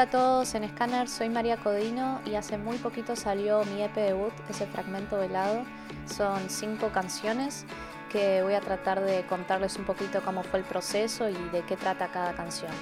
Hola a todos en Scanner, soy María Codino y hace muy poquito salió mi EP debut, ese fragmento velado. Son cinco canciones que voy a tratar de contarles un poquito cómo fue el proceso y de qué trata cada canción.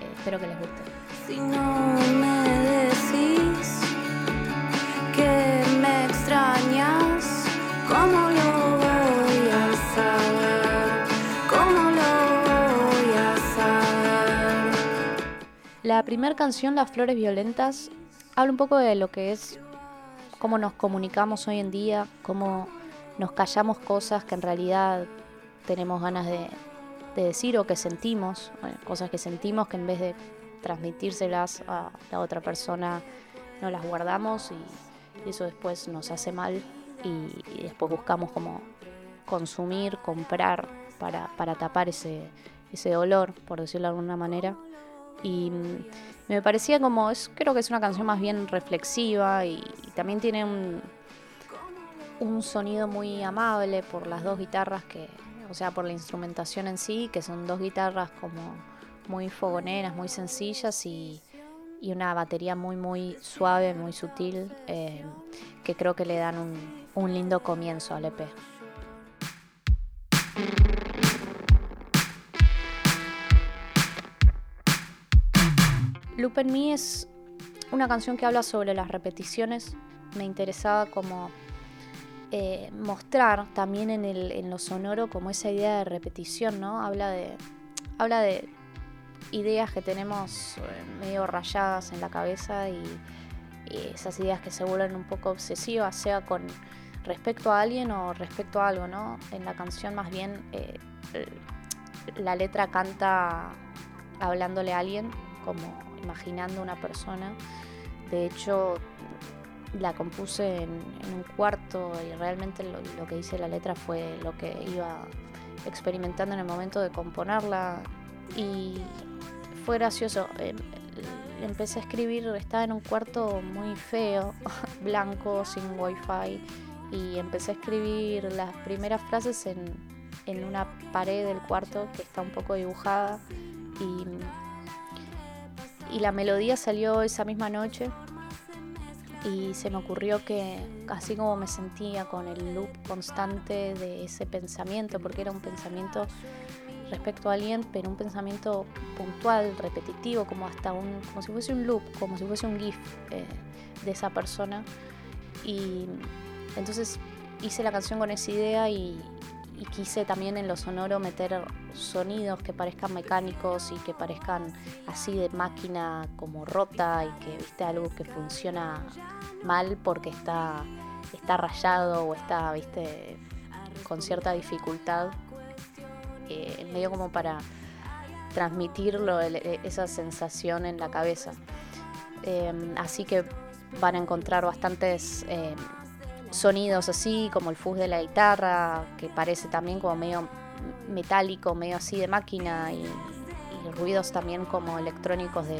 Eh, espero que les guste. Si no me decís que me extrañas, ¿cómo lo La primera canción, Las Flores Violentas, habla un poco de lo que es cómo nos comunicamos hoy en día, cómo nos callamos cosas que en realidad tenemos ganas de, decir o que sentimos, cosas que sentimos que en vez de transmitírselas a la otra persona no las guardamos y, eso después nos hace mal y, después buscamos como consumir, comprar para, para tapar ese, ese dolor, por decirlo de alguna manera. Y me parecía como, es, creo que es una canción más bien reflexiva y también tiene un, un sonido muy amable por las dos guitarras que, o sea, por la instrumentación en sí, que son dos guitarras como muy fogoneras, muy sencillas y, una batería muy muy suave, muy sutil, eh, que creo que le dan un, un lindo comienzo al EP. Loop en Me es una canción que habla sobre las repeticiones. Me interesaba como eh, mostrar también en, lo sonoro como esa idea de repetición, ¿no? Habla de, habla de ideas que tenemos eh, medio rayadas en la cabeza y, esas ideas que se vuelven un poco obsesivas, sea con respecto a alguien o respecto a algo, ¿no? En la canción más bien eh, la letra canta hablándole a alguien, como imaginando una persona. De hecho, la compuse en, un cuarto y realmente lo, que dice la letra fue lo que iba experimentando en el momento de componerla y fue gracioso. Em, empecé a escribir, estaba en un cuarto muy feo, blanco, sin wifi y empecé a escribir las primeras frases en, en una pared del cuarto que está un poco dibujada y, y la melodía salió esa misma noche y se me ocurrió que así como me sentía con el loop constante de ese pensamiento, porque era un pensamiento respecto a alguien, pero un pensamiento puntual, repetitivo, como hasta un, como si fuese un loop, como si fuese un GIF eh, de esa persona. Y entonces hice la canción con esa idea y, y quise también en lo sonoro meter sonidos que parezcan mecánicos y que parezcan así de máquina como rota y que viste algo que funciona mal porque está, está rayado o está viste con cierta dificultad eh, medio como para transmitirlo e, esa sensación en la cabeza. Em, así que van a encontrar bastantes em, sonidos así, como el fuzz de la guitarra, que parece también como medio metálico, medio así de máquina, y, ruidos también como electrónicos de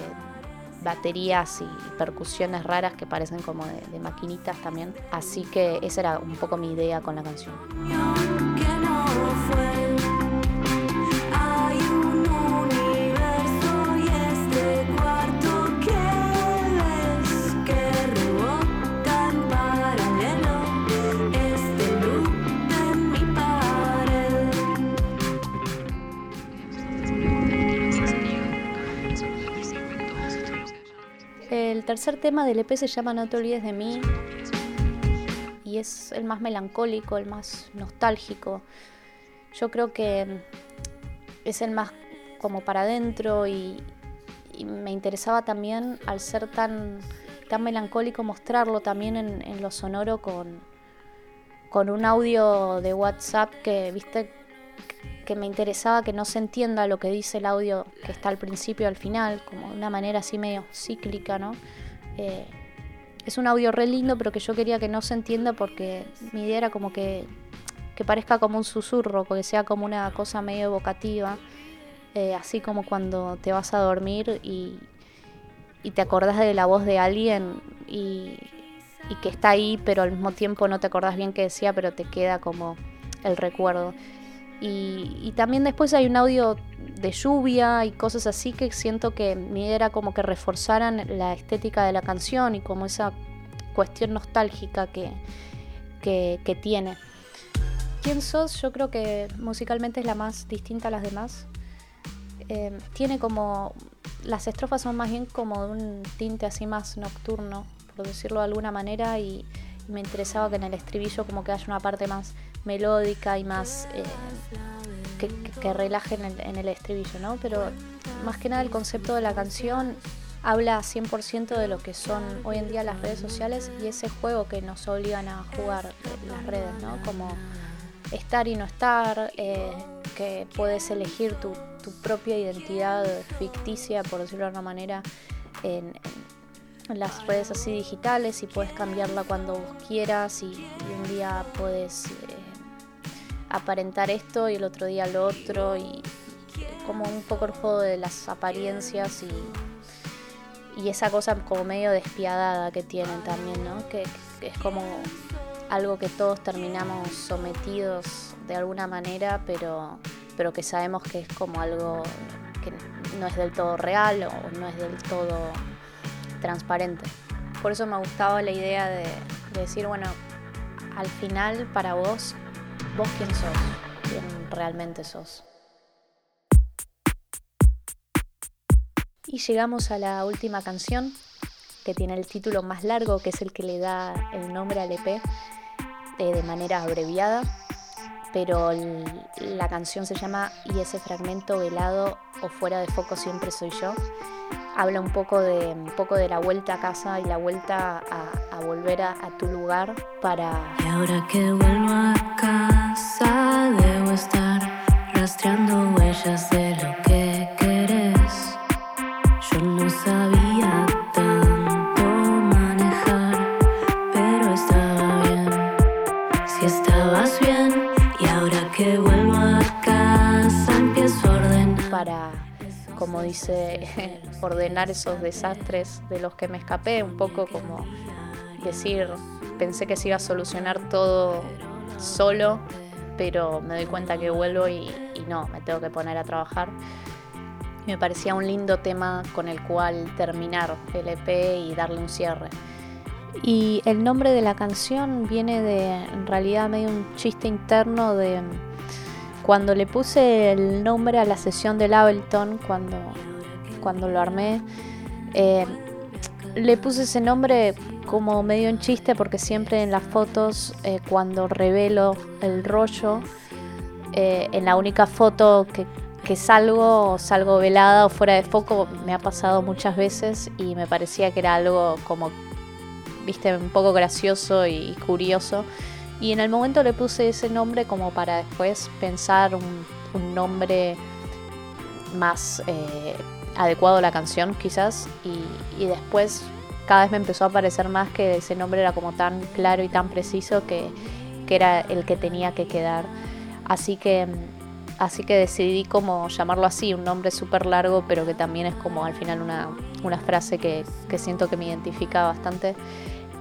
baterías y percusiones raras que parecen como de, de maquinitas también. Así que esa era un poco mi idea con la canción. Tercer tema del EP se llama No te olvides de mí y es el más melancólico, el más nostálgico. Yo creo que es el más como para adentro y, me interesaba también al ser tan, tan melancólico mostrarlo también en, lo sonoro con, con un audio de WhatsApp que, viste, que me interesaba que no se entienda lo que dice el audio que está al principio y al final, como de una manera así medio cíclica, ¿no? Eh, es un audio re lindo, pero que yo quería que no se entienda porque mi idea era como que, que parezca como un susurro, que sea como una cosa medio evocativa, eh, así como cuando te vas a dormir y, y te acordás de la voz de alguien y, y que está ahí, pero al mismo tiempo no te acordás bien qué decía, pero te queda como el recuerdo. Y, también después hay un audio de lluvia y cosas así que siento que mi idea era como que reforzaran la estética de la canción y como esa cuestión nostálgica que, que, tiene. ¿Quién sos? Yo creo que musicalmente es la más distinta a las demás. Eh, tiene como. Las estrofas son más bien como de un tinte así más nocturno, por decirlo de alguna manera, y me interesaba que en el estribillo como que haya una parte más melódica y más eh, que, relaje en el, estribillo, ¿no? Pero más que nada el concepto de la canción habla 100% de lo que son hoy en día las redes sociales y ese juego que nos obligan a jugar las redes, ¿no? Como estar y no estar, eh, que puedes elegir tu, propia identidad ficticia, por decirlo de alguna manera, en, las redes así digitales y puedes cambiarla cuando quieras y, un día puedes... Aparentar esto y el otro día lo otro y como un poco el juego de las apariencias y, y esa cosa como medio despiadada que tienen también, ¿no? Que, es como algo que todos terminamos sometidos de alguna manera, pero, pero que sabemos que es como algo que no es del todo real o no es del todo transparente. Por eso me gustaba la idea de, de decir, bueno, al final para vos vos quién sos, quién realmente sos. Y llegamos a la última canción, que tiene el título más largo, que es el que le da el nombre al EP eh, de manera abreviada, pero la canción se llama Y ese fragmento velado o fuera de foco siempre soy yo. Habla un poco de, un poco de la vuelta a casa y la vuelta a, volver a, tu lugar para... Y ahora que vuelvo a casa debo estar rastreando huellas de lo que querés. Yo no sabía tanto manejar, pero estaba bien. Si estabas bien y ahora que vuelvo a casa empiezo a ordenar. Para como dice, ordenar esos desastres de los que me escapé, un poco como decir, pensé que se iba a solucionar todo solo, pero me doy cuenta que vuelvo y, no, me tengo que poner a trabajar. Me parecía un lindo tema con el cual terminar el EP y darle un cierre. Y el nombre de la canción viene de, en realidad, medio un chiste interno de cuando le puse el nombre a la sesión del Ableton, cuando, cuando lo armé, eh, le puse ese nombre como medio en chiste porque siempre en las fotos eh, cuando revelo el rollo, eh, en la única foto que, salgo, salgo velada o fuera de foco, me ha pasado muchas veces y me parecía que era algo como, viste, un poco gracioso y curioso. Y en el momento le puse ese nombre como para después pensar un, nombre más eh, adecuado la canción quizás y, después cada vez me empezó a parecer más que ese nombre era como tan claro y tan preciso que, era el que tenía que quedar. Así que, así que decidí como llamarlo así, un nombre súper largo, pero que también es como al final una, frase que, siento que me identifica bastante.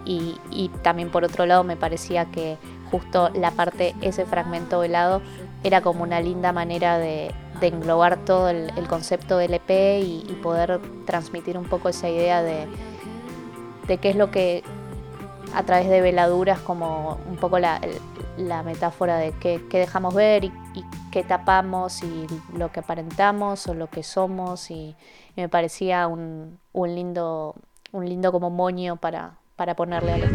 Y, también por otro lado me parecía que justo la parte, ese fragmento velado, era como una linda manera de, englobar todo el, concepto del EP y poder transmitir un poco esa idea de de qué es lo que a través de veladuras como un poco la, metáfora de qué, dejamos ver y, qué tapamos y lo que aparentamos o lo que somos. Y, me parecía un, lindo un lindo como moño para, para ponerle a los